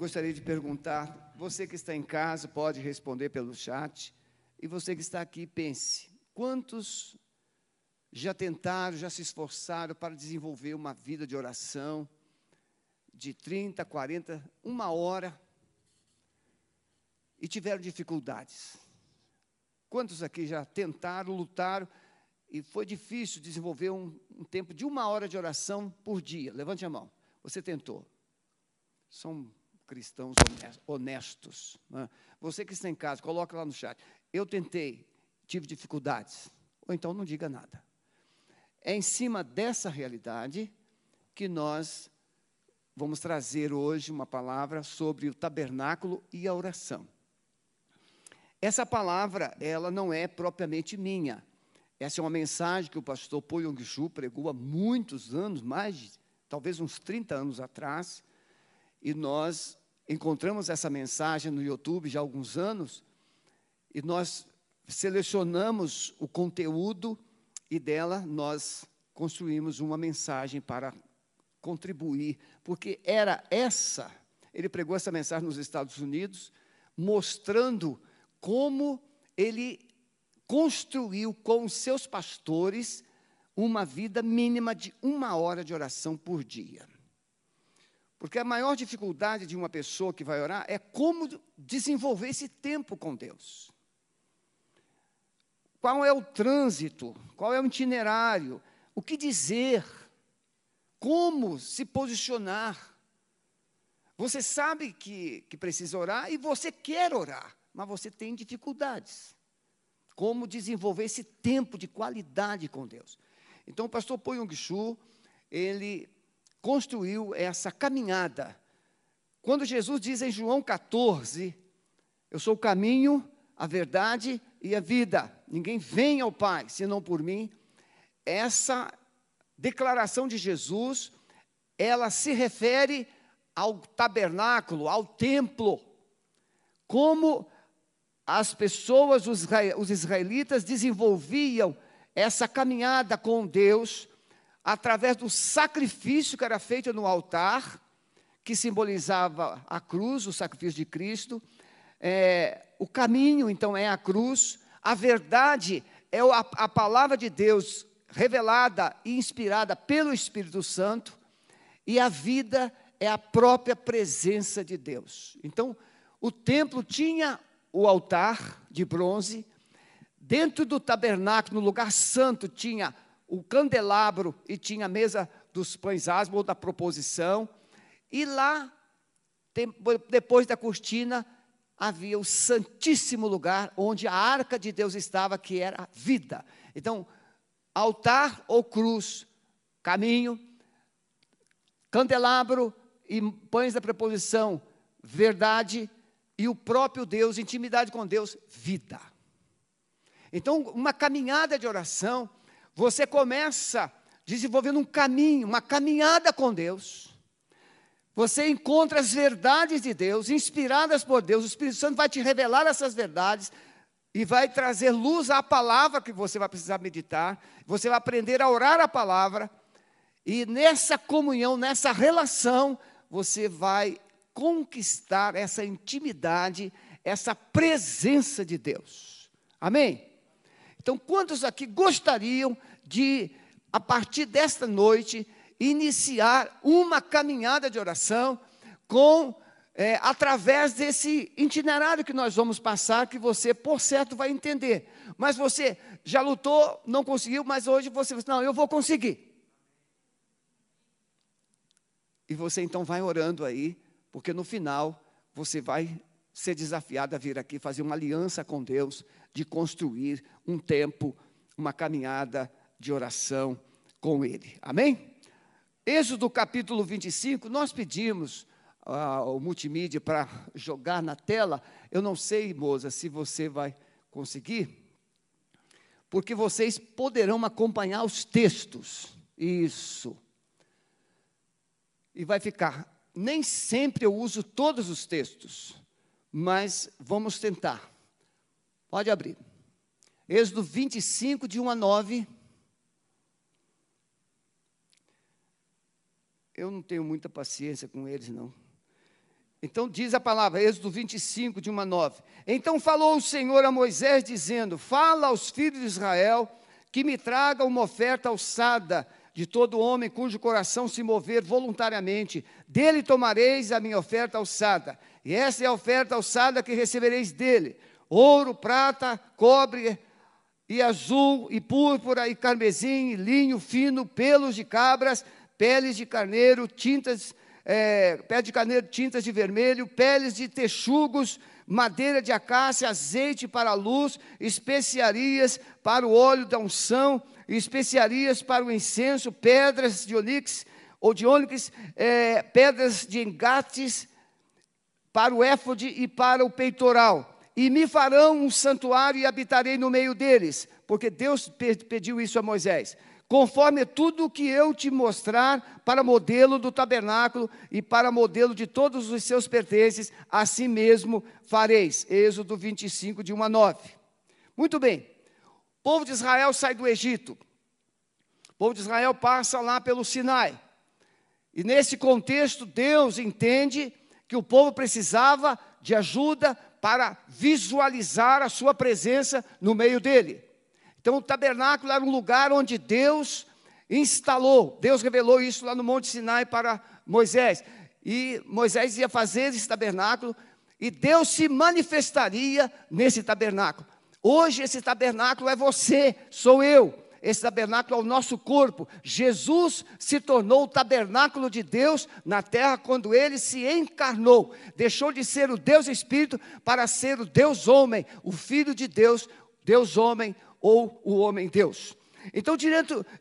gostaria de perguntar, você que está em casa pode responder pelo chat, e você que está aqui, pense: quantos já tentaram, já se esforçaram para desenvolver uma vida de oração de 30, 40, uma hora e tiveram dificuldades? Quantos aqui já tentaram, lutaram e foi difícil desenvolver um, um tempo de uma hora de oração por dia? Levante a mão. Você tentou. São cristãos honestos. Né? Você que está em casa, coloca lá no chat. Eu tentei, tive dificuldades. Ou então não diga nada. É em cima dessa realidade que nós vamos trazer hoje uma palavra sobre o tabernáculo e a oração. Essa palavra, ela não é propriamente minha. Essa é uma mensagem que o pastor Po Yong-chu pregou há muitos anos, mais de, talvez uns 30 anos atrás, e nós encontramos essa mensagem no YouTube já há alguns anos, e nós selecionamos o conteúdo e dela nós construímos uma mensagem para contribuir, porque era essa, ele pregou essa mensagem nos Estados Unidos, mostrando como ele construiu com seus pastores uma vida mínima de uma hora de oração por dia. Porque a maior dificuldade de uma pessoa que vai orar é como desenvolver esse tempo com Deus. Qual é o trânsito? Qual é o itinerário? O que dizer? Como se posicionar? Você sabe que, que precisa orar e você quer orar, mas você tem dificuldades. Como desenvolver esse tempo de qualidade com Deus? Então, o pastor Po Yong-chu, ele construiu essa caminhada. Quando Jesus diz em João 14, eu sou o caminho, a verdade e a vida. Ninguém vem ao Pai senão por mim. Essa declaração de Jesus, ela se refere ao tabernáculo, ao templo. Como as pessoas, os israelitas, desenvolviam essa caminhada com Deus através do sacrifício que era feito no altar, que simbolizava a cruz, o sacrifício de Cristo. É, o caminho, então, é a cruz. A verdade é a, a palavra de Deus revelada e inspirada pelo Espírito Santo. E a vida é a própria presença de Deus. Então, o templo tinha o altar de bronze, dentro do tabernáculo, no lugar santo, tinha o candelabro e tinha a mesa dos pães asmos, ou da proposição, e lá, depois da cortina, havia o santíssimo lugar onde a arca de Deus estava, que era vida. Então, altar ou cruz, caminho, candelabro e pães da preposição, verdade, e o próprio Deus, intimidade com Deus, vida. Então, uma caminhada de oração você começa desenvolvendo um caminho, uma caminhada com Deus. Você encontra as verdades de Deus, inspiradas por Deus. O Espírito Santo vai te revelar essas verdades e vai trazer luz à palavra que você vai precisar meditar. Você vai aprender a orar a palavra. E nessa comunhão, nessa relação, você vai conquistar essa intimidade, essa presença de Deus. Amém? Então, quantos aqui gostariam de, a partir desta noite, iniciar uma caminhada de oração com é, através desse itinerário que nós vamos passar, que você, por certo, vai entender. Mas você já lutou, não conseguiu, mas hoje você não, eu vou conseguir. E você então vai orando aí, porque no final você vai ser desafiado a vir aqui fazer uma aliança com Deus, de construir um tempo, uma caminhada de oração com Ele. Amém? Êxodo capítulo 25, nós pedimos ao multimídia para jogar na tela. Eu não sei, moça, se você vai conseguir, porque vocês poderão acompanhar os textos. Isso. E vai ficar. Nem sempre eu uso todos os textos, mas vamos tentar. Pode abrir. Êxodo 25, de 1 a 9. Eu não tenho muita paciência com eles, não. Então diz a palavra, Êxodo 25, de 1 a 9. Então falou o Senhor a Moisés, dizendo: Fala aos filhos de Israel que me tragam uma oferta alçada de todo homem cujo coração se mover voluntariamente. Dele tomareis a minha oferta alçada. E essa é a oferta alçada que recebereis dele: ouro, prata, cobre, e azul, e púrpura, e carmesim, e linho fino, pelos de cabras, peles de carneiro, tintas é, de carneiro, tintas de vermelho, peles de texugos, madeira de acácia, azeite para a luz, especiarias para o óleo da unção, especiarias para o incenso, pedras de onix ou de ônix, é, pedras de engates para o éfode e para o peitoral. E me farão um santuário e habitarei no meio deles, porque Deus pediu isso a Moisés conforme tudo o que eu te mostrar para modelo do tabernáculo e para modelo de todos os seus pertences, assim mesmo fareis. Êxodo 25, de 1 a 9. Muito bem, o povo de Israel sai do Egito, o povo de Israel passa lá pelo Sinai, e nesse contexto, Deus entende que o povo precisava de ajuda para visualizar a sua presença no meio dele. Então, o tabernáculo era um lugar onde Deus instalou, Deus revelou isso lá no Monte Sinai para Moisés. E Moisés ia fazer esse tabernáculo e Deus se manifestaria nesse tabernáculo. Hoje, esse tabernáculo é você, sou eu. Esse tabernáculo é o nosso corpo. Jesus se tornou o tabernáculo de Deus na terra quando ele se encarnou. Deixou de ser o Deus Espírito para ser o Deus homem, o Filho de Deus, Deus homem, ou o homem Deus. Então,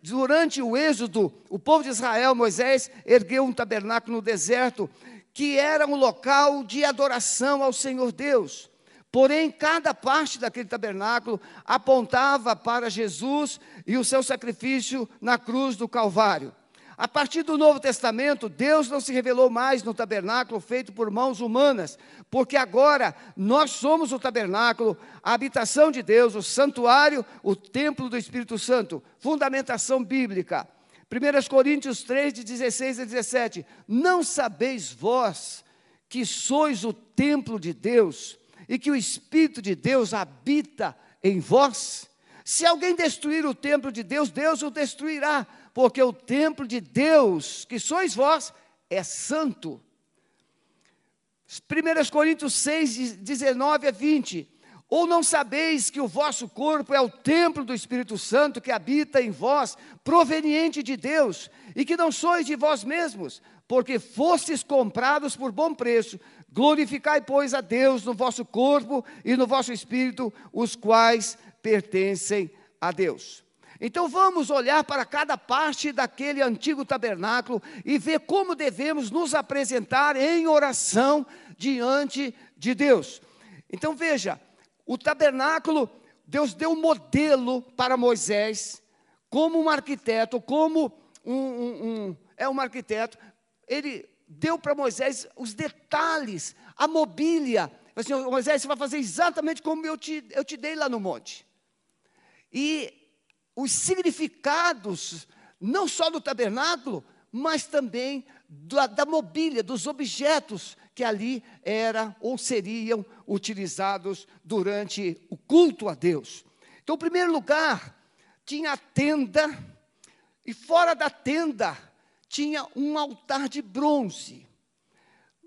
durante o êxodo, o povo de Israel, Moisés, ergueu um tabernáculo no deserto, que era um local de adoração ao Senhor Deus. Porém, cada parte daquele tabernáculo apontava para Jesus e o seu sacrifício na cruz do Calvário. A partir do Novo Testamento, Deus não se revelou mais no tabernáculo feito por mãos humanas, porque agora nós somos o tabernáculo, a habitação de Deus, o santuário, o templo do Espírito Santo. Fundamentação bíblica. 1 Coríntios 3, de 16 a 17. Não sabeis vós que sois o templo de Deus e que o Espírito de Deus habita em vós? Se alguém destruir o templo de Deus, Deus o destruirá porque o templo de Deus, que sois vós, é santo. 1 Coríntios 6, 19 a 20. Ou não sabeis que o vosso corpo é o templo do Espírito Santo que habita em vós, proveniente de Deus, e que não sois de vós mesmos, porque fostes comprados por bom preço. Glorificai, pois, a Deus no vosso corpo e no vosso espírito, os quais pertencem a Deus. Então vamos olhar para cada parte daquele antigo tabernáculo e ver como devemos nos apresentar em oração diante de Deus. Então veja, o tabernáculo, Deus deu um modelo para Moisés, como um arquiteto, como um, um, um é um arquiteto, ele deu para Moisés os detalhes, a mobília. Assim, Moisés, você vai fazer exatamente como eu te, eu te dei lá no monte. E os significados, não só do tabernáculo, mas também da, da mobília, dos objetos que ali eram ou seriam utilizados durante o culto a Deus. Então, em primeiro lugar, tinha a tenda, e fora da tenda tinha um altar de bronze.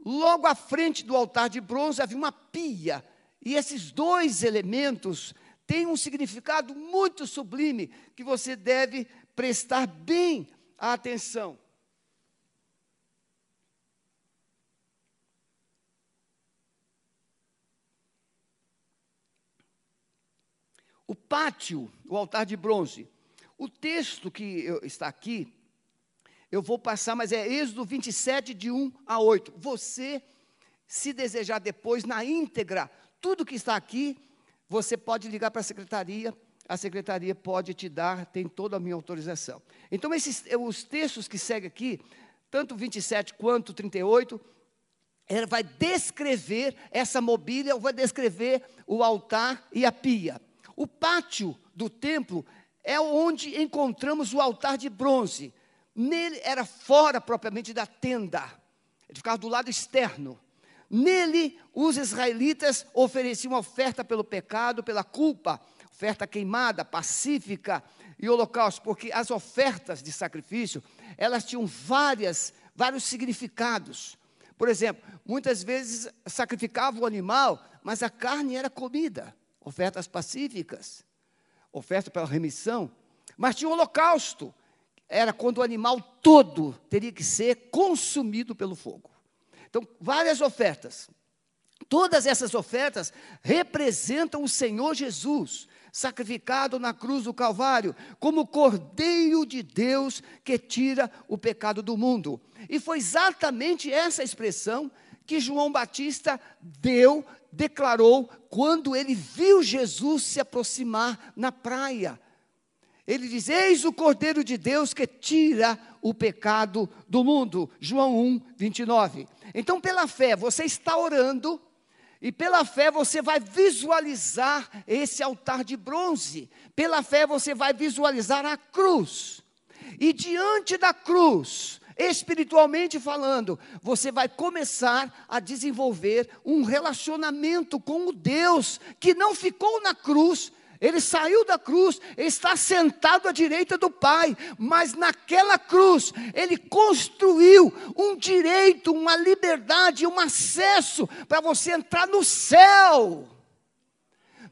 Logo à frente do altar de bronze havia uma pia, e esses dois elementos tem um significado muito sublime que você deve prestar bem atenção. O pátio, o altar de bronze. O texto que está aqui, eu vou passar, mas é Êxodo 27, de 1 a 8. Você, se desejar depois, na íntegra, tudo que está aqui, você pode ligar para a secretaria, a secretaria pode te dar, tem toda a minha autorização. Então, esses, os textos que seguem aqui, tanto 27 quanto 38, ela vai descrever essa mobília, vai descrever o altar e a pia. O pátio do templo é onde encontramos o altar de bronze. Nele era fora propriamente da tenda, ele ficava do lado externo. Nele, os israelitas ofereciam oferta pelo pecado, pela culpa, oferta queimada, pacífica e holocausto, porque as ofertas de sacrifício, elas tinham várias, vários significados. Por exemplo, muitas vezes sacrificava o animal, mas a carne era comida, ofertas pacíficas, oferta pela remissão, mas tinha o holocausto, era quando o animal todo teria que ser consumido pelo fogo. Então, várias ofertas. Todas essas ofertas representam o Senhor Jesus, sacrificado na cruz do Calvário, como Cordeiro de Deus que tira o pecado do mundo. E foi exatamente essa expressão que João Batista deu, declarou, quando ele viu Jesus se aproximar na praia. Ele diz: Eis o Cordeiro de Deus que tira o pecado do mundo. João 1, 29. Então, pela fé, você está orando, e pela fé você vai visualizar esse altar de bronze. Pela fé você vai visualizar a cruz. E diante da cruz, espiritualmente falando, você vai começar a desenvolver um relacionamento com o Deus que não ficou na cruz, ele saiu da cruz, está sentado à direita do Pai, mas naquela cruz, ele construiu um direito, uma liberdade, um acesso para você entrar no céu.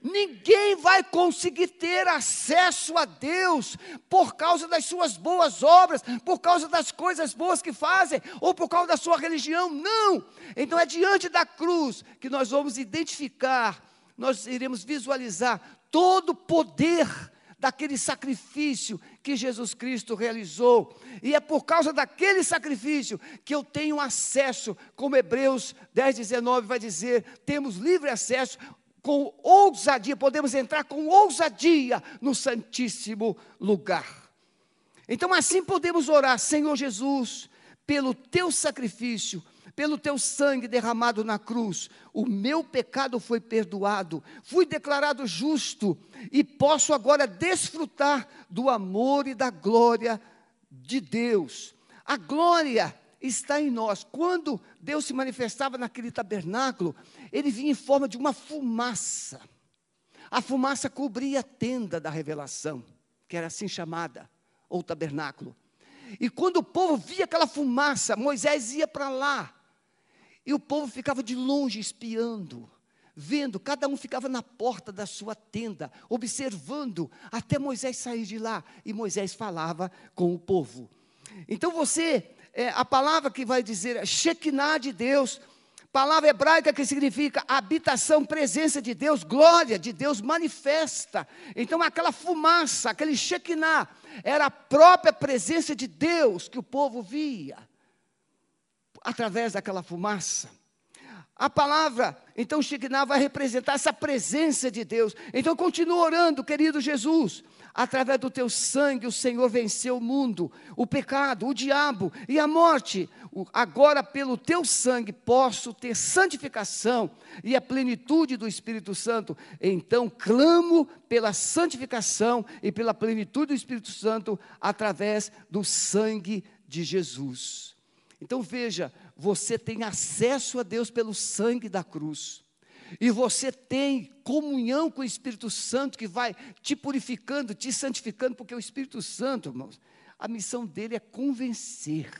Ninguém vai conseguir ter acesso a Deus por causa das suas boas obras, por causa das coisas boas que fazem, ou por causa da sua religião. Não! Então é diante da cruz que nós vamos identificar, nós iremos visualizar todo o poder daquele sacrifício que Jesus Cristo realizou. E é por causa daquele sacrifício que eu tenho acesso, como Hebreus 10, 19 vai dizer, temos livre acesso com ousadia, podemos entrar com ousadia no Santíssimo lugar. Então assim podemos orar, Senhor Jesus, pelo teu sacrifício, pelo teu sangue derramado na cruz, o meu pecado foi perdoado, fui declarado justo e posso agora desfrutar do amor e da glória de Deus. A glória está em nós. Quando Deus se manifestava naquele tabernáculo, ele vinha em forma de uma fumaça. A fumaça cobria a tenda da revelação, que era assim chamada, ou tabernáculo. E quando o povo via aquela fumaça, Moisés ia para lá e o povo ficava de longe espiando, vendo, cada um ficava na porta da sua tenda, observando, até Moisés sair de lá. E Moisés falava com o povo. Então você, é, a palavra que vai dizer, é Shekinah de Deus, palavra hebraica que significa habitação, presença de Deus, glória de Deus manifesta. Então aquela fumaça, aquele Shekinah, era a própria presença de Deus que o povo via através daquela fumaça. A palavra, então, Shekinah vai representar essa presença de Deus. Então, continua orando, querido Jesus. Através do teu sangue, o Senhor venceu o mundo, o pecado, o diabo e a morte. Agora, pelo teu sangue, posso ter santificação e a plenitude do Espírito Santo. Então, clamo pela santificação e pela plenitude do Espírito Santo através do sangue de Jesus. Então veja, você tem acesso a Deus pelo sangue da cruz. E você tem comunhão com o Espírito Santo que vai te purificando, te santificando, porque o Espírito Santo, irmãos, a missão dele é convencer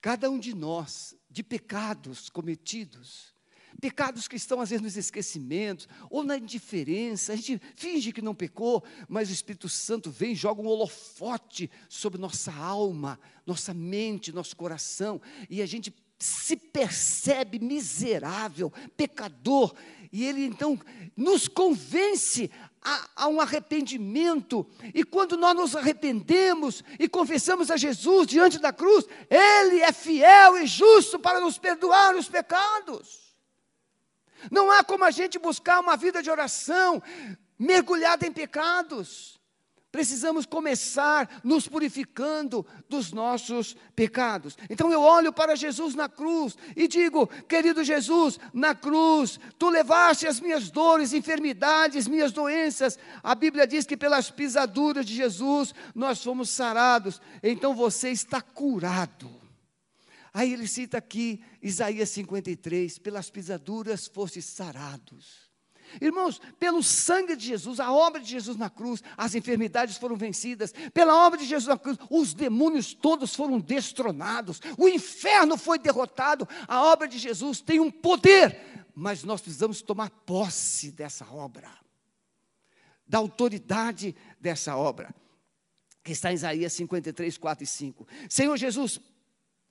cada um de nós de pecados cometidos, Pecados que estão às vezes nos esquecimentos ou na indiferença. A gente finge que não pecou, mas o Espírito Santo vem e joga um holofote sobre nossa alma, nossa mente, nosso coração, e a gente se percebe miserável, pecador, e ele então nos convence a, a, um arrependimento, e quando nós nos arrependemos e confessamos a Jesus diante da cruz, Ele é fiel e justo para nos perdoar os pecados. Não há como a gente buscar uma vida de oração mergulhada em pecados. Precisamos começar nos purificando dos nossos pecados. Então eu olho para Jesus na cruz e digo: querido Jesus, na cruz, tu levaste as minhas dores, enfermidades, minhas doenças. A Bíblia diz que pelas pisaduras de Jesus nós fomos sarados. Então você está curado. Aí ele cita aqui Isaías 53, pelas pisaduras foste sarados. Irmãos, pelo sangue de Jesus, a obra de Jesus na cruz, as enfermidades foram vencidas. Pela obra de Jesus na cruz, os demônios todos foram destronados. O inferno foi derrotado. A obra de Jesus tem um poder, mas nós precisamos tomar posse dessa obra, da autoridade dessa obra. Que está em Isaías 53, 4 e 5. Senhor Jesus,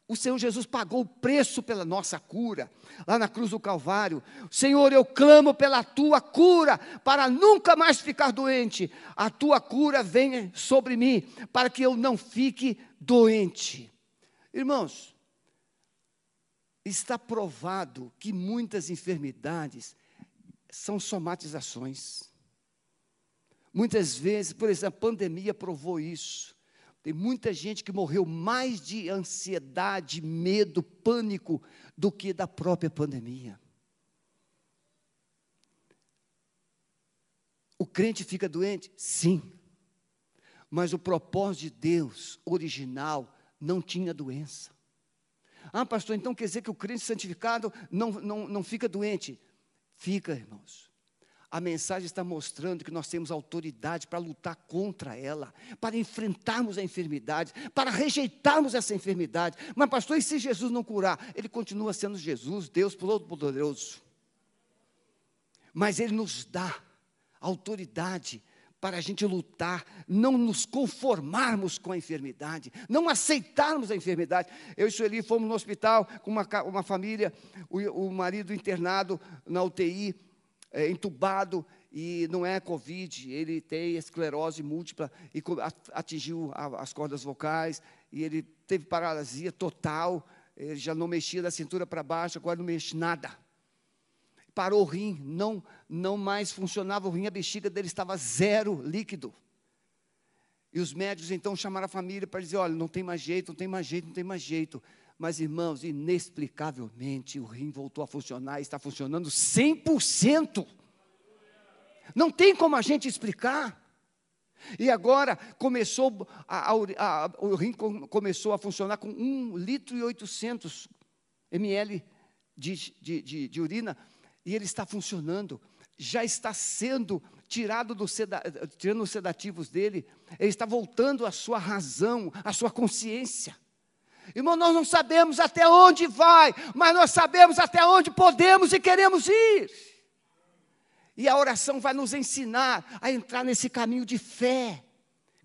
o Senhor Jesus pagou o preço pela nossa cura, lá na cruz do Calvário. Senhor, eu clamo pela tua cura, para nunca mais ficar doente. A tua cura venha sobre mim, para que eu não fique doente. Irmãos, está provado que muitas enfermidades são somatizações. Muitas vezes, por exemplo, a pandemia provou isso. Tem muita gente que morreu mais de ansiedade, medo, pânico do que da própria pandemia. O crente fica doente? Sim. Mas o propósito de Deus original não tinha doença. Ah, pastor, então quer dizer que o crente santificado não, não, não fica doente? Fica, irmãos. A mensagem está mostrando que nós temos autoridade para lutar contra ela, para enfrentarmos a enfermidade, para rejeitarmos essa enfermidade. Mas, pastor, e se Jesus não curar? Ele continua sendo Jesus, Deus Todo-Poderoso. Mas Ele nos dá autoridade para a gente lutar, não nos conformarmos com a enfermidade, não aceitarmos a enfermidade. Eu e Sueli fomos no hospital com uma, uma família, o, o marido internado na UTI, é, entubado e não é Covid, ele tem esclerose múltipla e atingiu as cordas vocais e ele teve paralisia total, ele já não mexia da cintura para baixo, agora não mexe nada. Parou o rim, não, não mais funcionava o rim, a bexiga dele estava zero líquido. E os médicos então chamaram a família para dizer: olha, não tem mais jeito, não tem mais jeito, não tem mais jeito. Mas, irmãos, inexplicavelmente o rim voltou a funcionar, está funcionando 100%. Não tem como a gente explicar. E agora começou, a, a, a, o rim começou a funcionar com 1 litro e 800 ml de, de, de, de urina, e ele está funcionando, já está sendo tirado do seda, tirando os sedativos dele, ele está voltando à sua razão, à sua consciência. Irmão, nós não sabemos até onde vai, mas nós sabemos até onde podemos e queremos ir. E a oração vai nos ensinar a entrar nesse caminho de fé.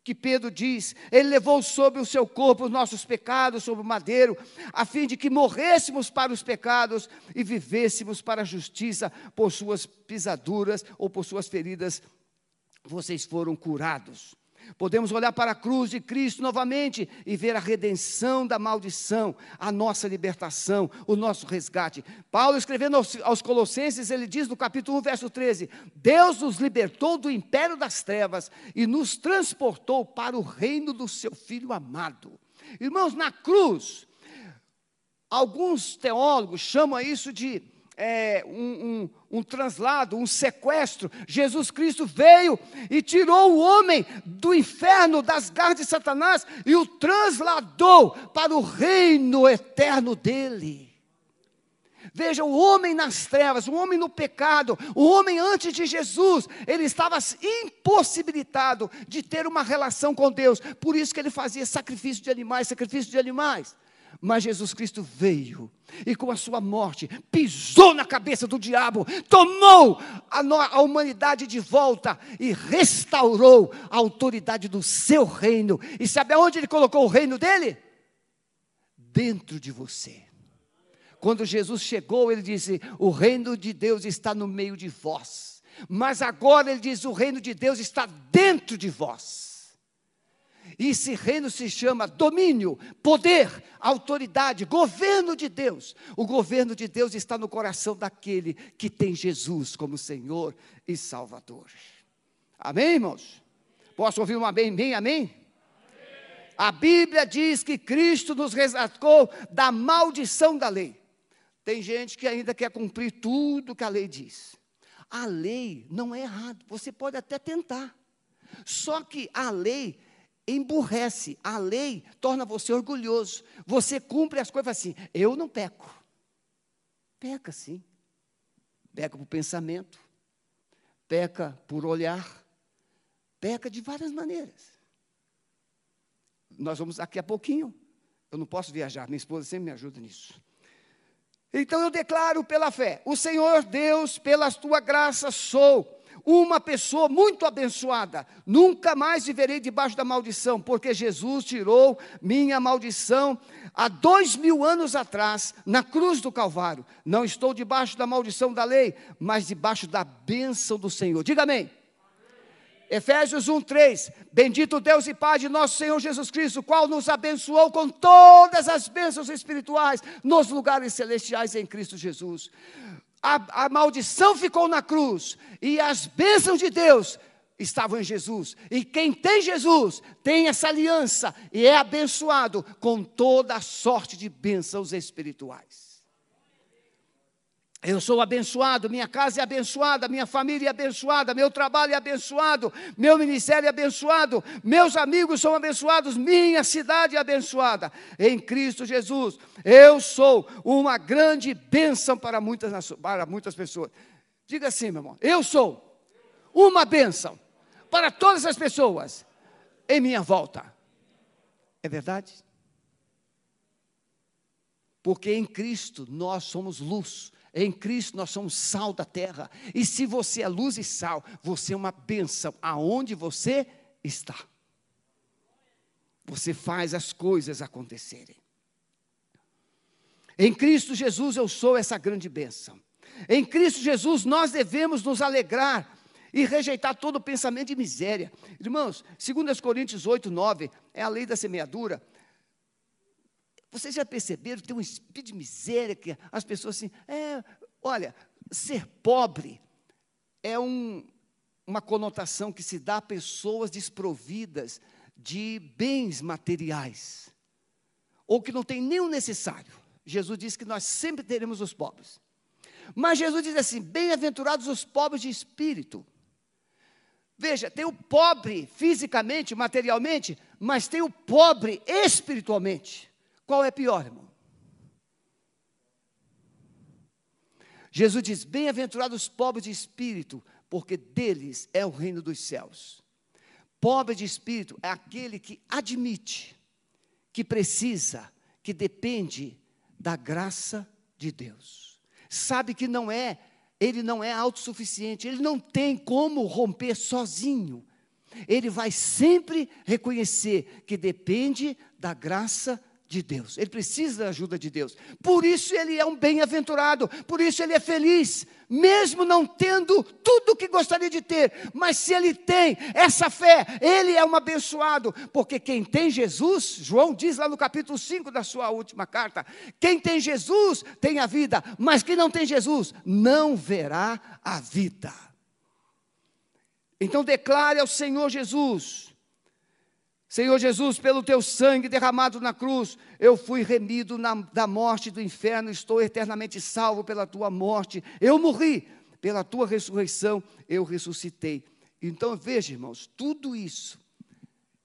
Que Pedro diz, ele levou sobre o seu corpo os nossos pecados sobre o madeiro, a fim de que morrêssemos para os pecados e vivêssemos para a justiça, por suas pisaduras ou por suas feridas, vocês foram curados. Podemos olhar para a cruz de Cristo novamente e ver a redenção da maldição, a nossa libertação, o nosso resgate. Paulo, escrevendo aos, aos, Colossenses, ele diz no capítulo 1, verso 13: Deus nos libertou do império das trevas e nos transportou para o reino do seu Filho amado. Irmãos, na cruz, alguns teólogos chamam isso de é, um, um, um translado, um sequestro. Jesus Cristo veio e tirou o homem do inferno, das garras de Satanás, e o transladou para o reino eterno dele. Veja, o homem nas trevas, o homem no pecado, o homem antes de Jesus, ele estava impossibilitado de ter uma relação com Deus. Por isso que ele fazia sacrifício de animais, sacrifício de animais. Mas Jesus Cristo veio e com a sua morte pisou na cabeça do diabo, tomou a, a, humanidade de volta e restaurou a autoridade do seu reino. E sabe aonde ele colocou o reino dele? Dentro de você. Quando Jesus chegou, ele disse: O reino de Deus está no meio de vós. Mas agora ele diz: O reino de Deus está dentro de vós. E esse reino se chama domínio, poder, autoridade, governo de Deus. O governo de Deus está no coração daquele que tem Jesus como Senhor e Salvador. Amém, irmãos? Posso ouvir um amém, bem, amém? A Bíblia diz que Cristo nos resgatou da maldição da lei. Tem gente que ainda quer cumprir tudo que a lei diz. A lei não é errado, você pode até tentar. Só que a lei emburrece. A lei torna você orgulhoso. Você cumpre as coisas assim. Eu não peco. Peca sim. Peca por pensamento. Peca por olhar. Peca de várias maneiras. Nós vamos daqui a pouquinho. Eu não posso viajar, minha esposa sempre me ajuda nisso. Então eu declaro pela fé: o Senhor Deus, pela tua graça, sou uma pessoa muito abençoada. Nunca mais viverei debaixo da maldição, porque Jesus tirou minha maldição há dois mil anos atrás, na cruz do Calvário. Não estou debaixo da maldição da lei, mas debaixo da bênção do Senhor. Diga amém. Efésios 1:3 Bendito Deus e Pai de nosso Senhor Jesus Cristo, qual nos abençoou com todas as bênçãos espirituais nos lugares celestiais em Cristo Jesus a, a maldição ficou na cruz e as bênçãos de Deus estavam em Jesus. E quem tem Jesus tem essa aliança e é abençoado com toda a sorte de bênçãos espirituais. Eu sou abençoado, minha casa é abençoada, minha família é abençoada, meu trabalho é abençoado, meu ministério é abençoado, meus amigos são abençoados, minha cidade é abençoada. Em Cristo Jesus, eu sou uma grande bênção para muitas, para muitas pessoas. Diga assim, meu irmão, eu sou uma bênção para todas as pessoas em minha volta. É verdade? Porque em Cristo nós somos luz em Cristo nós somos sal da terra. E se você é luz e sal, você é uma bênção aonde você está. Você faz as coisas acontecerem. Em Cristo Jesus eu sou essa grande bênção. Em Cristo Jesus nós devemos nos alegrar e rejeitar todo pensamento de miséria. Irmãos, 2 Coríntios 8, 9, é a lei da semeadura. Vocês já perceberam que tem um espírito de miséria que as pessoas assim, é, olha, ser pobre é um, uma conotação que se dá a pessoas desprovidas de bens materiais, ou que não tem nem o necessário. Jesus disse que nós sempre teremos os pobres. Mas Jesus diz assim: bem-aventurados os pobres de espírito. Veja, tem o pobre fisicamente, materialmente, mas tem o pobre espiritualmente. Qual é pior, irmão? Jesus diz: Bem-aventurados os pobres de espírito, porque deles é o reino dos céus. Pobre de espírito é aquele que admite que precisa, que depende da graça de Deus. Sabe que não é, ele não é autossuficiente, ele não tem como romper sozinho. Ele vai sempre reconhecer que depende da graça de de Deus, ele precisa da ajuda de Deus. Por isso ele é um bem-aventurado, por isso ele é feliz, mesmo não tendo tudo o que gostaria de ter, mas se ele tem essa fé, ele é um abençoado, porque quem tem Jesus, João diz lá no capítulo 5 da sua última carta: quem tem Jesus tem a vida, mas quem não tem Jesus não verá a vida. Então declare ao Senhor Jesus, Senhor Jesus, pelo teu sangue derramado na cruz, eu fui remido na, da morte do inferno, estou eternamente salvo pela tua morte. Eu morri, pela tua ressurreição, eu ressuscitei. Então veja, irmãos, tudo isso.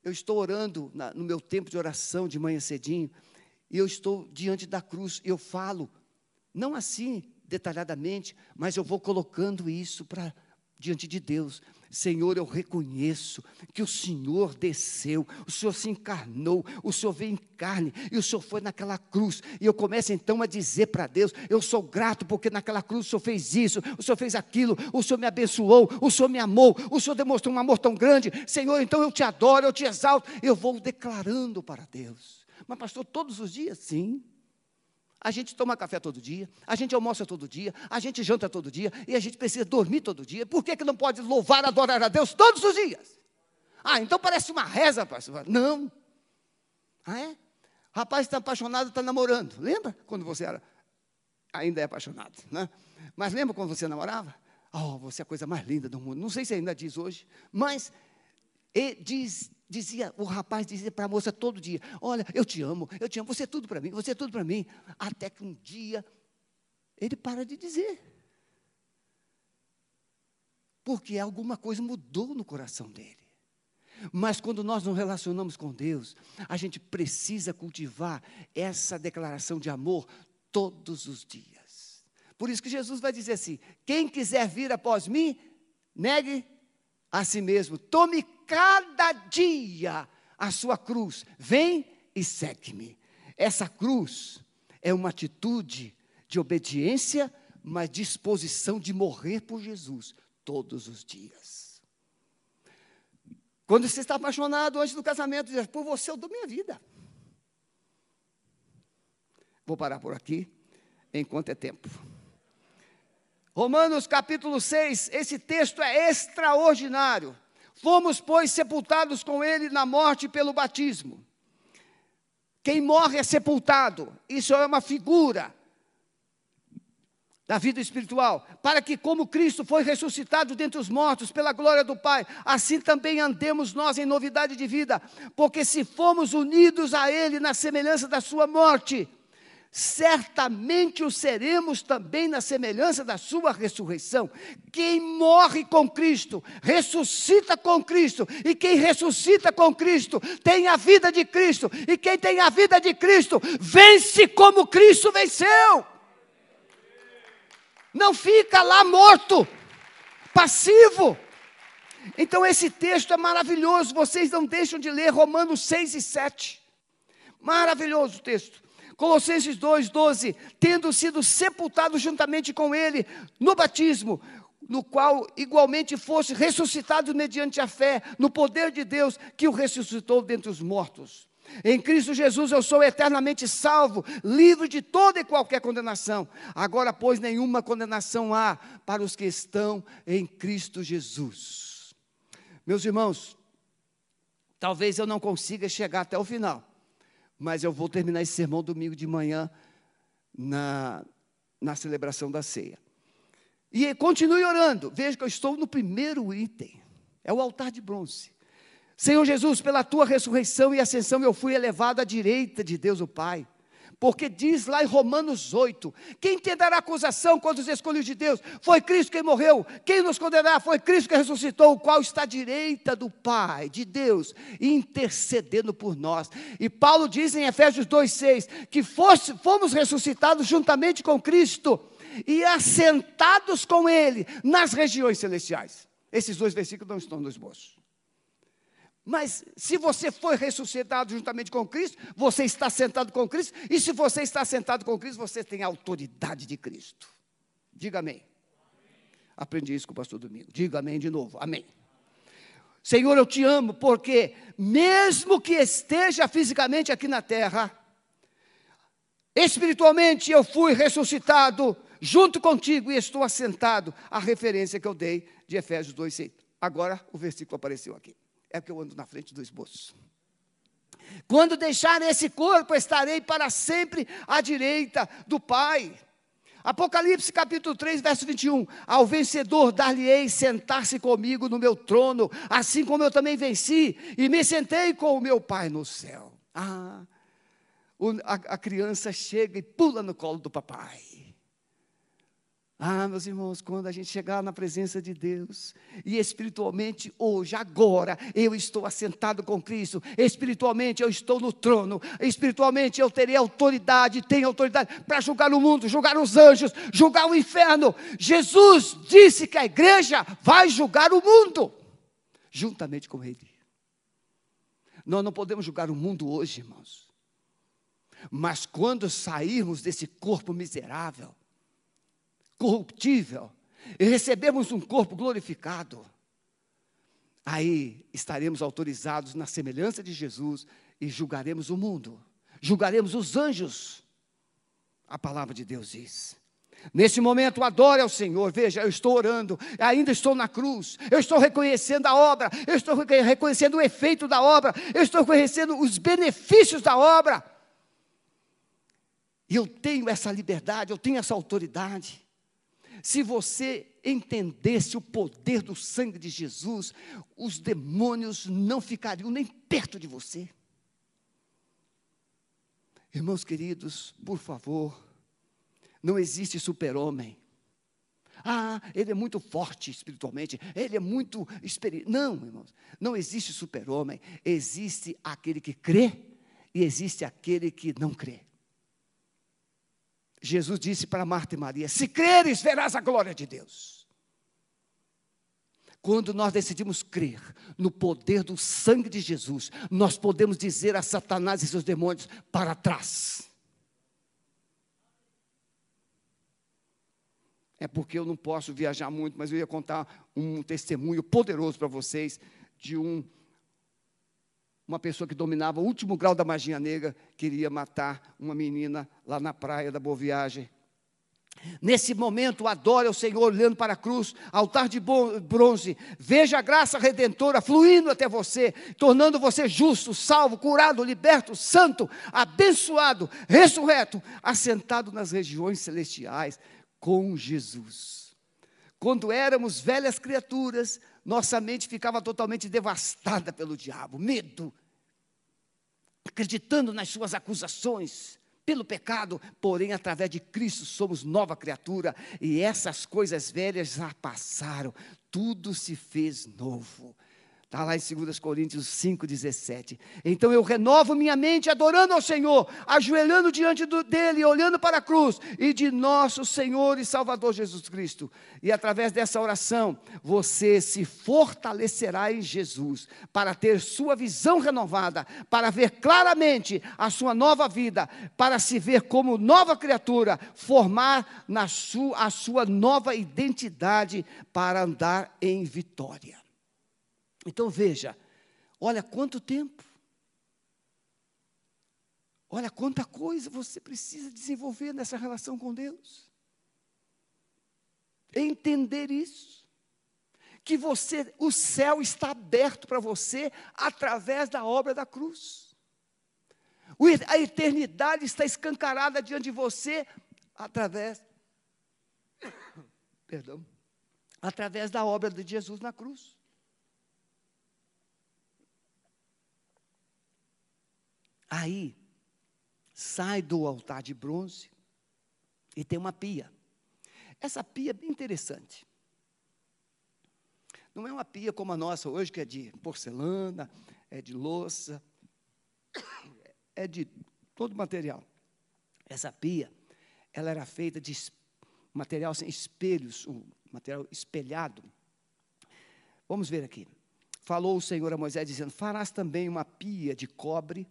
Eu estou orando na, no meu tempo de oração de manhã cedinho, e eu estou diante da cruz, eu falo, não assim detalhadamente, mas eu vou colocando isso para diante de Deus. Senhor, eu reconheço que o Senhor desceu, o Senhor se encarnou, o Senhor veio em carne e o Senhor foi naquela cruz. E eu começo então a dizer para Deus: Eu sou grato porque naquela cruz o Senhor fez isso, o Senhor fez aquilo, o Senhor me abençoou, o Senhor me amou, o Senhor demonstrou um amor tão grande. Senhor, então eu te adoro, eu te exalto. Eu vou declarando para Deus. Mas, pastor, todos os dias? Sim. A gente toma café todo dia, a gente almoça todo dia, a gente janta todo dia e a gente precisa dormir todo dia. Por que, que não pode louvar, adorar a Deus todos os dias? Ah, então parece uma reza, pastor. Não. Ah, é? Rapaz está apaixonado, está namorando. Lembra quando você era? Ainda é apaixonado, né? Mas lembra quando você namorava? Oh, você é a coisa mais linda do mundo. Não sei se ainda diz hoje, mas diz, Dizia, o rapaz dizia para a moça todo dia: Olha, eu te amo, eu te amo, você é tudo para mim, você é tudo para mim. Até que um dia ele para de dizer. Porque alguma coisa mudou no coração dele. Mas quando nós nos relacionamos com Deus, a gente precisa cultivar essa declaração de amor todos os dias. Por isso que Jesus vai dizer assim: quem quiser vir após mim, negue a si mesmo, tome cada dia a sua cruz, vem e segue-me. Essa cruz é uma atitude de obediência, mas disposição de morrer por Jesus todos os dias. Quando você está apaixonado antes do casamento, diz: Por você eu dou minha vida. Vou parar por aqui, enquanto é tempo. Romanos capítulo 6, esse texto é extraordinário. Fomos, pois, sepultados com ele na morte pelo batismo. Quem morre é sepultado. Isso é uma figura da vida espiritual, para que, como Cristo foi ressuscitado dentre os mortos pela glória do Pai, assim também andemos nós em novidade de vida, porque se fomos unidos a Ele na semelhança da Sua morte, certamente o seremos também na semelhança da sua ressurreição. Quem morre com Cristo, ressuscita com Cristo, e quem ressuscita com Cristo tem a vida de Cristo, e quem tem a vida de Cristo vence como Cristo venceu. Não fica lá morto, passivo. Então esse texto é maravilhoso, vocês não deixam de ler Romanos 6 e 7. Maravilhoso o texto. Colossenses 2, 12, tendo sido sepultados juntamente com ele no batismo, no qual igualmente fosse ressuscitado mediante a fé no poder de Deus que o ressuscitou dentre os mortos. Em Cristo Jesus eu sou eternamente salvo, livre de toda e qualquer condenação. Agora, pois, nenhuma condenação há para os que estão em Cristo Jesus. Meus irmãos, talvez eu não consiga chegar até o final, mas eu vou terminar esse sermão domingo de manhã na, na celebração da ceia. E continue orando. Veja que eu estou no primeiro item. É o altar de bronze. Senhor Jesus, pela tua ressurreição e ascensão eu fui elevado à direita de Deus o Pai. Porque diz lá em Romanos 8: quem tentará acusação contra os escolhidos de Deus? Foi Cristo quem morreu. Quem nos condenará? Foi Cristo que ressuscitou, o qual está à direita do Pai, de Deus, intercedendo por nós. E Paulo diz em Efésios 2,6 que fosse, fomos ressuscitados juntamente com Cristo e assentados com Ele nas regiões celestiais. Esses dois versículos não estão no esboço. Mas se você foi ressuscitado juntamente com Cristo, você está sentado com Cristo, e se você está sentado com Cristo, você tem a autoridade de Cristo. Diga amém. Aprendi isso com o pastor Domingo. Diga amém de novo. Amém. Senhor, eu te amo, porque mesmo que esteja fisicamente aqui na terra, espiritualmente eu fui ressuscitado junto contigo e estou assentado. A referência que eu dei de Efésios 2,6. Agora o versículo apareceu aqui é que eu ando na frente do esboço. Quando deixar esse corpo, estarei para sempre à direita do Pai. Apocalipse capítulo 3, verso 21. Ao vencedor dar-lhe-ei sentar-se comigo no meu trono, assim como eu também venci e me sentei com o meu Pai no céu. Ah, a, a criança chega e pula no colo do papai. Ah, meus irmãos, quando a gente chegar na presença de Deus, e espiritualmente hoje, agora, eu estou assentado com Cristo, espiritualmente eu estou no trono, espiritualmente eu terei autoridade, tenho autoridade para julgar o mundo, julgar os anjos, julgar o inferno. Jesus disse que a igreja vai julgar o mundo, juntamente com Ele. Nós não podemos julgar o mundo hoje, irmãos, mas quando sairmos desse corpo miserável, corruptível e recebemos um corpo glorificado, aí estaremos autorizados na semelhança de Jesus e julgaremos o mundo, julgaremos os anjos. A palavra de Deus diz. Nesse momento, adore ao Senhor. Veja, eu estou orando, ainda estou na cruz, eu estou reconhecendo a obra, eu estou reconhecendo o efeito da obra, eu estou reconhecendo os benefícios da obra. E eu tenho essa liberdade, eu tenho essa autoridade. Se você entendesse o poder do sangue de Jesus, os demônios não ficariam nem perto de você. Irmãos queridos, por favor, não existe super-homem. Ah, ele é muito forte espiritualmente, ele é muito experiente. Não, irmãos, não existe super-homem, existe aquele que crê e existe aquele que não crê. Jesus disse para Marta e Maria: Se creres, verás a glória de Deus. Quando nós decidimos crer no poder do sangue de Jesus, nós podemos dizer a Satanás e seus demônios para trás. É porque eu não posso viajar muito, mas eu ia contar um testemunho poderoso para vocês de um uma pessoa que dominava o último grau da magia negra, queria matar uma menina lá na praia da Boa Viagem. Nesse momento, adore o Senhor olhando para a cruz, altar de bronze. Veja a graça redentora fluindo até você, tornando você justo, salvo, curado, liberto, santo, abençoado, ressurreto, assentado nas regiões celestiais com Jesus. Quando éramos velhas criaturas, nossa mente ficava totalmente devastada pelo diabo, medo, acreditando nas suas acusações, pelo pecado, porém, através de Cristo somos nova criatura, e essas coisas velhas já passaram, tudo se fez novo. Está lá em 2 Coríntios 5,17. Então eu renovo minha mente adorando ao Senhor, ajoelhando diante do, dele, olhando para a cruz e de nosso Senhor e Salvador Jesus Cristo. E através dessa oração, você se fortalecerá em Jesus, para ter sua visão renovada, para ver claramente a sua nova vida, para se ver como nova criatura, formar na sua, a sua nova identidade para andar em vitória. Então veja, olha quanto tempo, olha quanta coisa você precisa desenvolver nessa relação com Deus. Entender isso. Que você, o céu está aberto para você através da obra da cruz. A eternidade está escancarada diante de você através, perdão, através da obra de Jesus na cruz. Aí, sai do altar de bronze e tem uma pia. Essa pia é bem interessante. Não é uma pia como a nossa hoje, que é de porcelana, é de louça, é de todo material. Essa pia, ela era feita de material sem espelhos, um material espelhado. Vamos ver aqui. Falou o Senhor a Moisés, dizendo: Farás também uma pia de cobre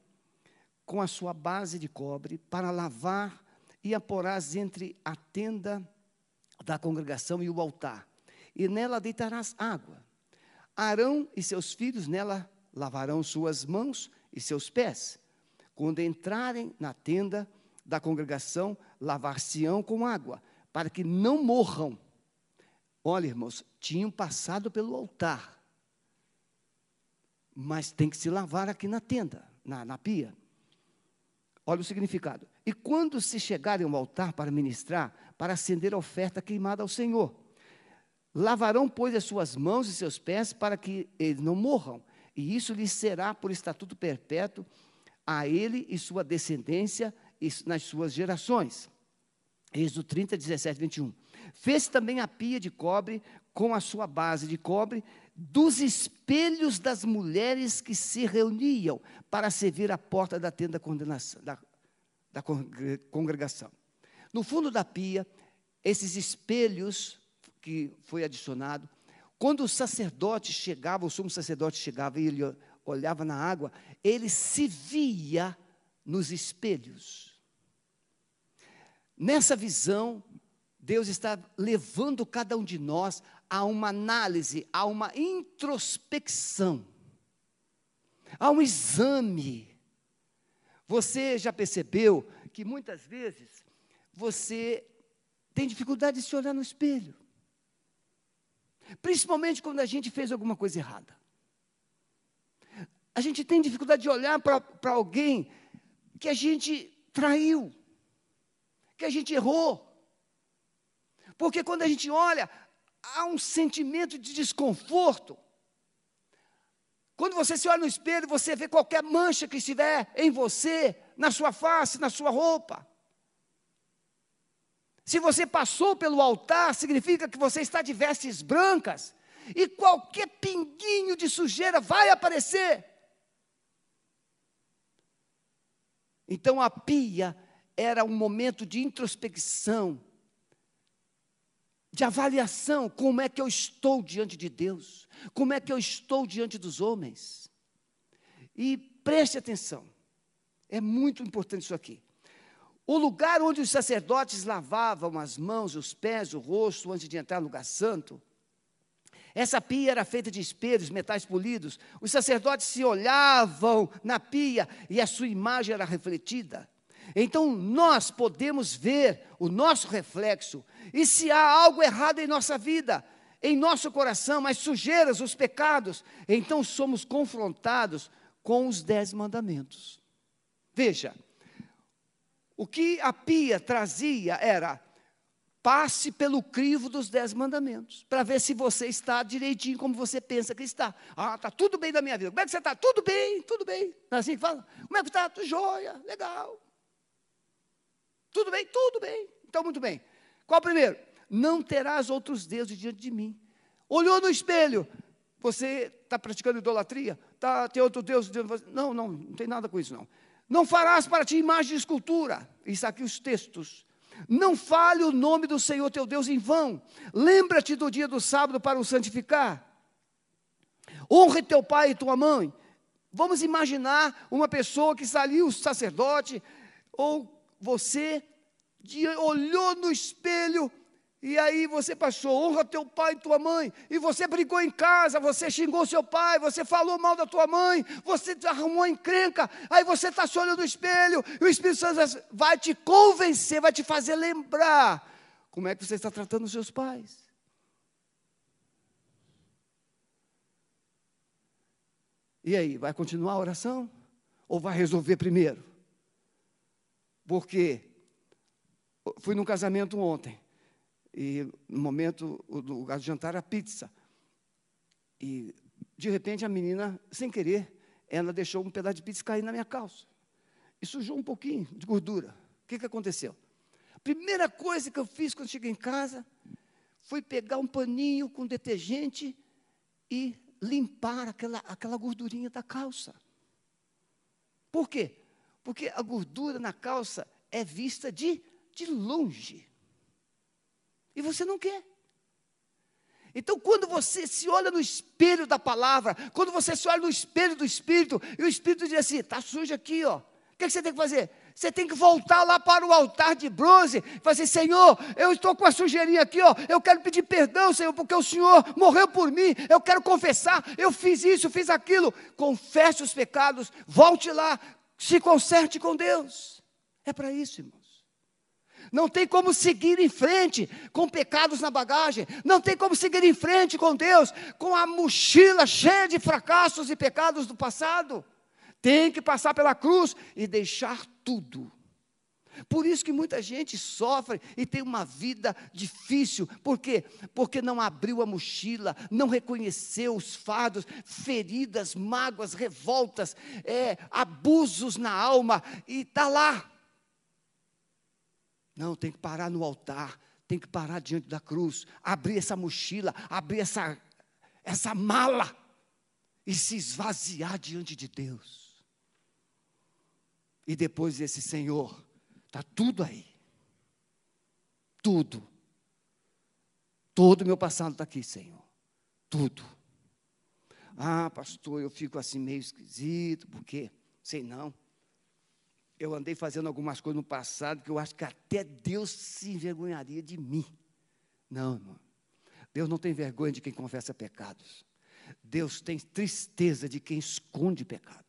com a sua base de cobre para lavar e a porás entre a tenda da congregação e o altar. E nela deitarás água. Arão e seus filhos nela lavarão suas mãos e seus pés. Quando entrarem na tenda da congregação, lavar-se-ão com água, para que não morram. Olha, irmãos, tinham passado pelo altar, mas tem que se lavar aqui na tenda, na, na pia. Olha o significado. E quando se chegarem ao altar para ministrar, para acender a oferta queimada ao Senhor, lavarão, pois, as suas mãos e seus pés para que eles não morram, e isso lhes será por estatuto perpétuo a ele e sua descendência e nas suas gerações. Êxodo 30, 17, 21. Fez também a pia de cobre com a sua base de cobre dos espelhos das mulheres que se reuniam para servir à porta da tenda da, da congregação. No fundo da pia, esses espelhos que foi adicionado, quando o sacerdote chegava, o sumo sacerdote chegava e ele olhava na água, ele se via nos espelhos. Nessa visão, Deus está levando cada um de nós a uma análise, a uma introspecção, a um exame. Você já percebeu que muitas vezes você tem dificuldade de se olhar no espelho? Principalmente quando a gente fez alguma coisa errada. A gente tem dificuldade de olhar para alguém que a gente traiu, que a gente errou. Porque quando a gente olha, há um sentimento de desconforto. Quando você se olha no espelho, você vê qualquer mancha que estiver em você, na sua face, na sua roupa. Se você passou pelo altar, significa que você está de vestes brancas. E qualquer pinguinho de sujeira vai aparecer. Então a pia era um momento de introspecção, de avaliação, como é que eu estou diante de Deus, como é que eu estou diante dos homens. E preste atenção, é muito importante isso aqui. O lugar onde os sacerdotes lavavam as mãos, os pés, o rosto, antes de entrar no lugar santo, essa pia era feita de espelhos, metais polidos. Os sacerdotes se olhavam na pia e a sua imagem era refletida. Então nós podemos ver o nosso reflexo. E se há algo errado em nossa vida, em nosso coração, as sujeiras, os pecados, então somos confrontados com os dez mandamentos. Veja, o que a pia trazia era passe pelo crivo dos dez mandamentos, para ver se você está direitinho como você pensa que está. Ah, está tudo bem na minha vida. Como é que você está? Tudo bem, tudo bem. É assim que fala? Como é que está? Tudo jóia, legal. Tudo bem? Tudo bem. Então, muito bem. Qual primeiro? Não terás outros deuses diante de mim. Olhou no espelho. Você está praticando idolatria? Tá, tem outro Deus? Não, não, não tem nada com isso, não. Não farás para ti imagem de escultura. Isso aqui os textos. Não fale o nome do Senhor teu Deus em vão. Lembra-te do dia do sábado para o santificar. Honre teu pai e tua mãe. Vamos imaginar uma pessoa que está ali, o sacerdote, ou você, olhou no espelho e aí você passou, honra teu pai e tua mãe, e você brigou em casa, você xingou seu pai, você falou mal da tua mãe, você arrumou encrenca, aí você está se olhando no espelho, e o Espírito Santo vai te convencer, vai te fazer lembrar como é que você está tratando os seus pais. E aí, vai continuar a oração? Ou vai resolver primeiro? Porque fui num casamento ontem. E no momento, o lugar de jantar era pizza. E, de repente, a menina, sem querer, ela deixou um pedaço de pizza cair na minha calça. E sujou um pouquinho de gordura. O que, que aconteceu? A primeira coisa que eu fiz quando cheguei em casa foi pegar um paninho com detergente e limpar aquela, aquela gordurinha da calça. Por quê? Porque a gordura na calça é vista de, de longe. E você não quer. Então, quando você se olha no espelho da palavra, quando você se olha no espelho do Espírito, e o Espírito diz assim: está sujo aqui, ó. O que, que você tem que fazer? Você tem que voltar lá para o altar de bronze e fazer, Senhor, eu estou com a sujeirinha aqui, ó, eu quero pedir perdão, Senhor, porque o Senhor morreu por mim, eu quero confessar, eu fiz isso, fiz aquilo. Confesse os pecados, volte lá, se conserte com Deus. É para isso, irmão. Não tem como seguir em frente com pecados na bagagem. Não tem como seguir em frente com Deus com a mochila cheia de fracassos e pecados do passado. Tem que passar pela cruz e deixar tudo. Por isso que muita gente sofre e tem uma vida difícil. Por quê? Porque não abriu a mochila, não reconheceu os fardos, feridas, mágoas, revoltas, é, abusos na alma, e está lá não, tem que parar no altar, tem que parar diante da cruz, abrir essa mochila, abrir essa, essa mala e se esvaziar diante de Deus. E depois esse Senhor, está tudo aí. Tudo. Todo o meu passado está aqui, Senhor. Tudo. Ah, pastor, eu fico assim meio esquisito, porque, sei não eu andei fazendo algumas coisas no passado que eu acho que até Deus se envergonharia de mim. Não, irmão. Deus não tem vergonha de quem confessa pecados. Deus tem tristeza de quem esconde pecados.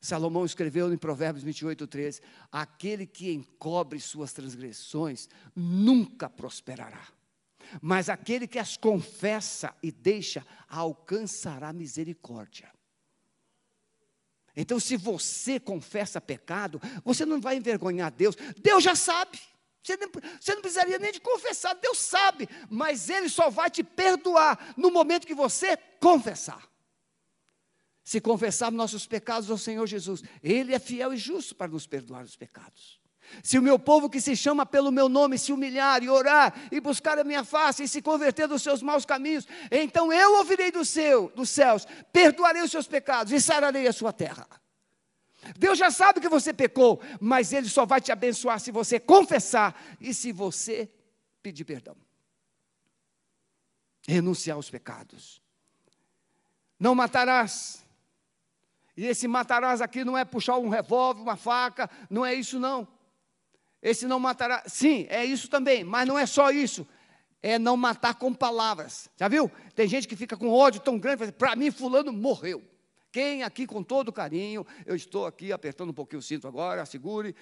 Salomão escreveu em Provérbios 28, 13: Aquele que encobre suas transgressões nunca prosperará, mas aquele que as confessa e deixa alcançará misericórdia. Então, se você confessa pecado, você não vai envergonhar Deus. Deus já sabe. Você não, você não precisaria nem de confessar, Deus sabe, mas Ele só vai te perdoar no momento que você confessar. Se confessarmos nossos pecados ao Senhor Jesus, Ele é fiel e justo para nos perdoar os pecados. Se o meu povo que se chama pelo meu nome se humilhar e orar e buscar a minha face e se converter dos seus maus caminhos, então eu ouvirei do céu, dos céus, perdoarei os seus pecados e sararei a sua terra. Deus já sabe que você pecou, mas Ele só vai te abençoar se você confessar e se você pedir perdão. Renunciar aos pecados. Não matarás. E esse matarás aqui não é puxar um revólver, uma faca, não é isso não. Esse não matará, sim, é isso também, mas não é só isso. É não matar com palavras. Já viu? Tem gente que fica com ódio tão grande, para mim fulano morreu. Quem aqui com todo carinho, eu estou aqui apertando um pouquinho o cinto agora, segure.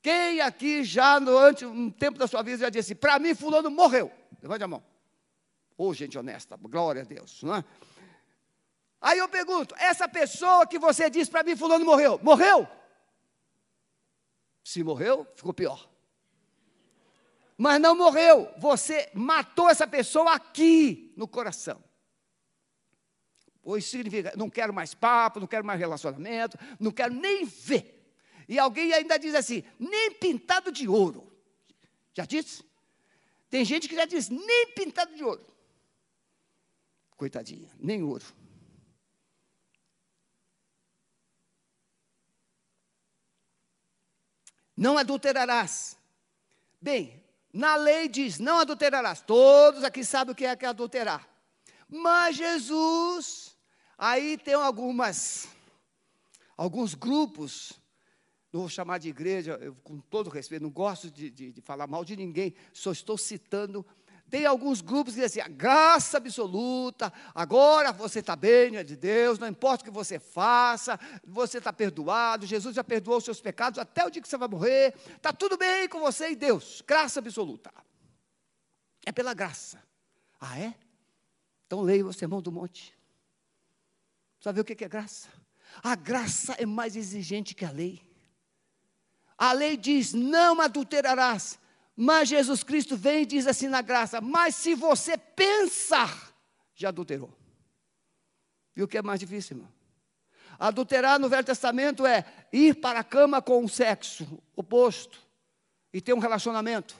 Quem aqui já durante um tempo da sua vida já disse, para mim fulano morreu? Levante a mão. Ô oh, gente honesta, glória a Deus, não é? Aí eu pergunto, essa pessoa que você disse para mim fulano morreu, morreu? Se morreu, ficou pior. Mas não morreu, você matou essa pessoa aqui no coração. Pois significa, não quero mais papo, não quero mais relacionamento, não quero nem ver. E alguém ainda diz assim, nem pintado de ouro. Já disse? Tem gente que já diz, nem pintado de ouro. Coitadinha, nem ouro. Não adulterarás. Bem, na lei diz: não adulterarás. Todos aqui sabem o que é que é adulterar. Mas Jesus, aí tem algumas, alguns grupos, não vou chamar de igreja, eu, com todo respeito, não gosto de, de, de falar mal de ninguém, só estou citando tem alguns grupos que dizem assim, a graça absoluta, agora você está bem, é de Deus, não importa o que você faça, você está perdoado, Jesus já perdoou os seus pecados até o dia que você vai morrer, está tudo bem com você e Deus, graça absoluta. É pela graça. Ah, é? Então leia o sermão do monte. Precisa ver o que é graça? A graça é mais exigente que a lei. A lei diz: não adulterarás. Mas Jesus Cristo vem e diz assim na graça: Mas se você pensar, já adulterou. Viu o que é mais difícil, irmão? Adulterar no Velho Testamento é ir para a cama com o sexo oposto e ter um relacionamento.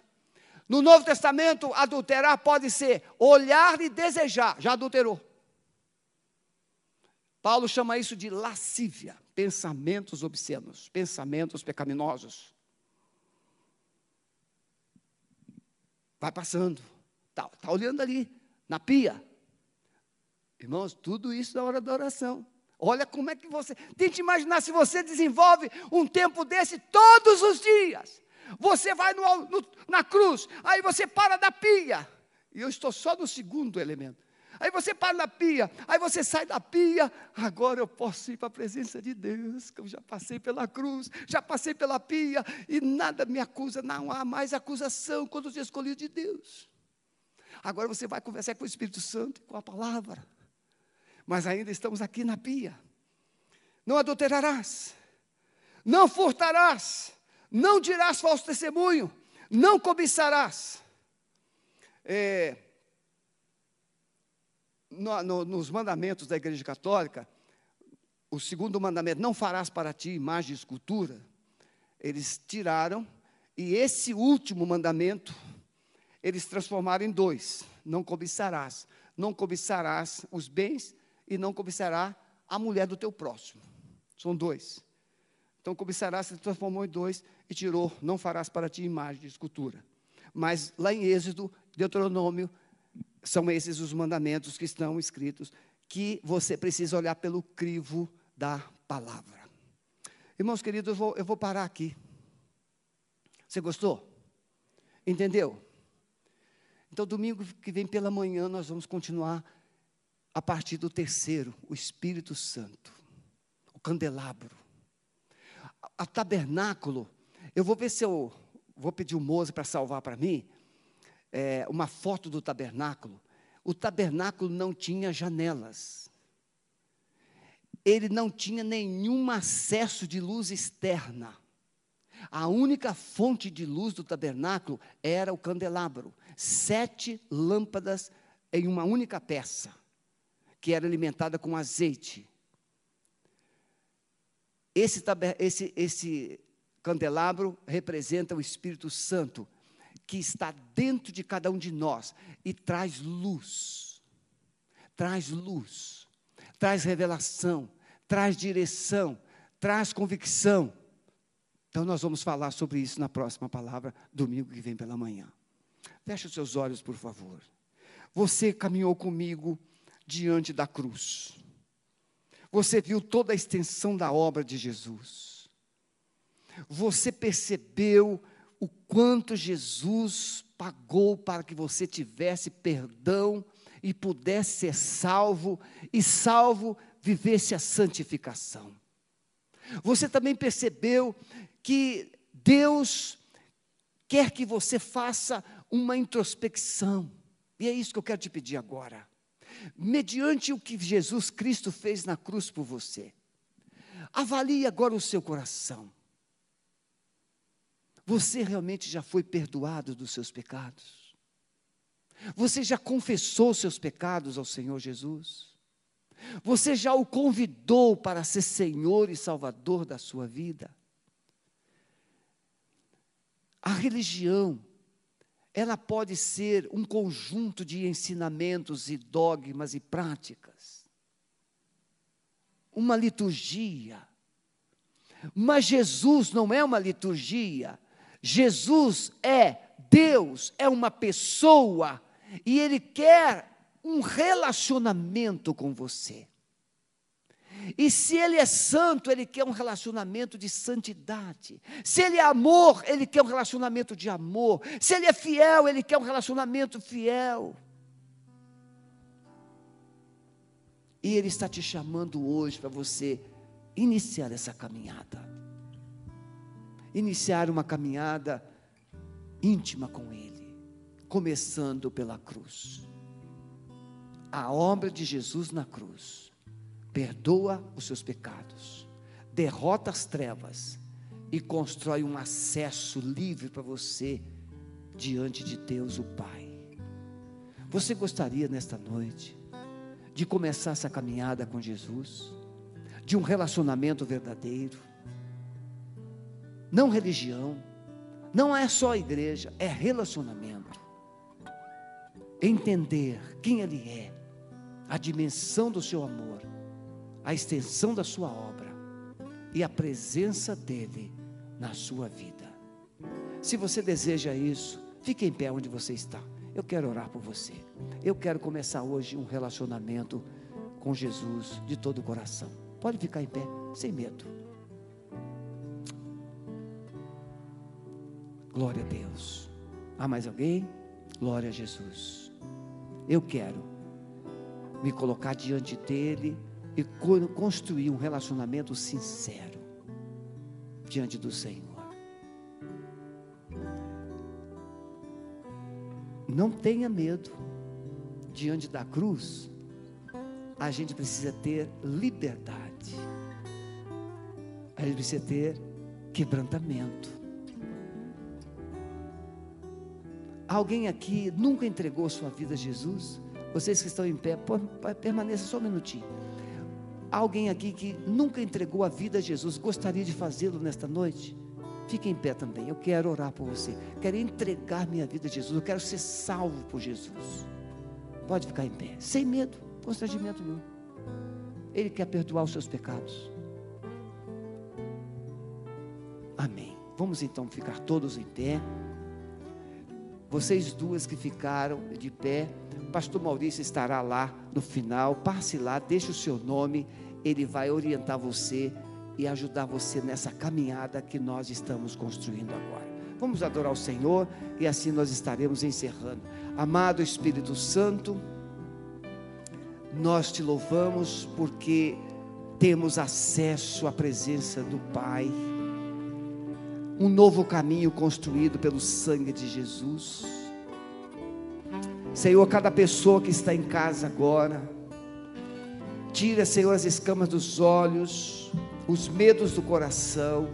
No Novo Testamento, adulterar pode ser olhar e desejar, já adulterou. Paulo chama isso de lascívia, pensamentos obscenos, pensamentos pecaminosos. Vai passando. Está tá olhando ali, na pia. Irmãos, tudo isso na hora da oração. Olha como é que você. Tente imaginar se você desenvolve um tempo desse todos os dias. Você vai no, no, na cruz, aí você para da pia. E eu estou só no segundo elemento. Aí você para na pia, aí você sai da pia, agora eu posso ir para a presença de Deus, que eu já passei pela cruz, já passei pela pia, e nada me acusa, não há mais acusação quando eu escolhi de Deus. Agora você vai conversar com o Espírito Santo, com a palavra. Mas ainda estamos aqui na pia. Não adulterarás, não furtarás, não dirás falso testemunho, não cobiçarás. É, no, no, nos mandamentos da Igreja Católica, o segundo mandamento, não farás para ti imagem de escultura, eles tiraram, e esse último mandamento, eles transformaram em dois: não cobiçarás. Não cobiçarás os bens e não cobiçará a mulher do teu próximo. São dois. Então, cobiçarás se transformou em dois e tirou, não farás para ti imagem de escultura. Mas lá em Êxodo, Deuteronômio, são esses os mandamentos que estão escritos, que você precisa olhar pelo crivo da palavra. Irmãos queridos, eu vou, eu vou parar aqui. Você gostou? Entendeu? Então, domingo que vem pela manhã, nós vamos continuar a partir do terceiro, o Espírito Santo, o candelabro. A tabernáculo, eu vou ver se eu vou pedir o Moza para salvar para mim, é, uma foto do tabernáculo. O tabernáculo não tinha janelas. Ele não tinha nenhum acesso de luz externa. A única fonte de luz do tabernáculo era o candelabro. Sete lâmpadas em uma única peça, que era alimentada com azeite. Esse, esse, esse candelabro representa o Espírito Santo, que está dentro de cada um de nós e traz luz. Traz luz, traz revelação, traz direção, traz convicção. Então, nós vamos falar sobre isso na próxima palavra, domingo que vem pela manhã. Feche os seus olhos, por favor. Você caminhou comigo diante da cruz. Você viu toda a extensão da obra de Jesus. Você percebeu o quanto Jesus pagou para que você tivesse perdão e pudesse ser salvo, e salvo vivesse a santificação. Você também percebeu que Deus quer que você faça uma introspecção. E é isso que eu quero te pedir agora. Mediante o que Jesus Cristo fez na cruz por você, avalie agora o seu coração. Você realmente já foi perdoado dos seus pecados? Você já confessou seus pecados ao Senhor Jesus? Você já o convidou para ser Senhor e Salvador da sua vida? A religião, ela pode ser um conjunto de ensinamentos e dogmas e práticas, uma liturgia. Mas Jesus não é uma liturgia, Jesus é Deus, é uma pessoa, e Ele quer um relacionamento com você. E se ele é santo, ele quer um relacionamento de santidade. Se ele é amor, ele quer um relacionamento de amor. Se ele é fiel, ele quer um relacionamento fiel. E ele está te chamando hoje para você iniciar essa caminhada. Iniciar uma caminhada íntima com ele, começando pela cruz. A obra de Jesus na cruz perdoa os seus pecados, derrota as trevas e constrói um acesso livre para você diante de Deus, o Pai. Você gostaria nesta noite de começar essa caminhada com Jesus, de um relacionamento verdadeiro, não religião, não é só igreja, é relacionamento. Entender quem Ele é, a dimensão do seu amor a extensão da sua obra e a presença dele na sua vida. Se você deseja isso, fique em pé onde você está. Eu quero orar por você. Eu quero começar hoje um relacionamento com Jesus de todo o coração. Pode ficar em pé, sem medo. Glória a Deus. Há mais alguém? Glória a Jesus. Eu quero me colocar diante dele e construir um relacionamento sincero diante do Senhor. Não tenha medo. Diante da cruz, a gente precisa ter liberdade. A gente precisa ter quebrantamento. Alguém aqui nunca entregou sua vida a Jesus? Vocês que estão em pé, permaneça só um minutinho alguém aqui que nunca entregou a vida a Jesus, gostaria de fazê-lo nesta noite? Fique em pé também. Eu quero orar por você. Quero entregar minha vida a Jesus. Eu quero ser salvo por Jesus. Pode ficar em pé, sem medo, constrangimento nenhum. Ele quer perdoar os seus pecados. Amém. Vamos então ficar todos em pé. Vocês duas que ficaram de pé, pastor Maurício estará lá no final. Passe lá, deixe o seu nome ele vai orientar você e ajudar você nessa caminhada que nós estamos construindo agora. Vamos adorar o Senhor e assim nós estaremos encerrando. Amado Espírito Santo, nós te louvamos porque temos acesso à presença do Pai, um novo caminho construído pelo sangue de Jesus. Senhor, cada pessoa que está em casa agora, Tira, Senhor, as escamas dos olhos, os medos do coração,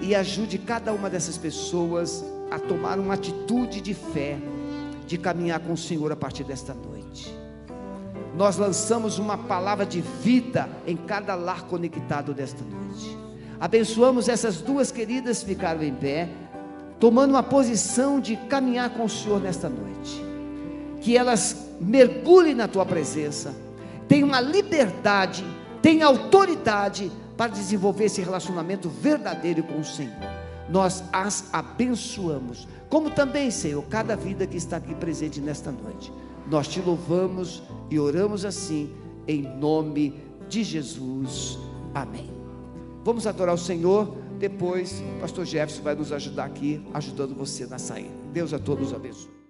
e ajude cada uma dessas pessoas a tomar uma atitude de fé, de caminhar com o Senhor a partir desta noite. Nós lançamos uma palavra de vida em cada lar conectado desta noite. Abençoamos essas duas queridas que ficaram em pé, tomando uma posição de caminhar com o Senhor nesta noite. Que elas mergulhem na tua presença, tenham uma liberdade, tenham autoridade para desenvolver esse relacionamento verdadeiro com o Senhor. Nós as abençoamos, como também, Senhor, cada vida que está aqui presente nesta noite. Nós te louvamos e oramos assim, em nome de Jesus. Amém. Vamos adorar o Senhor. Depois, o pastor Jefferson vai nos ajudar aqui, ajudando você na saída. Deus a todos abençoe.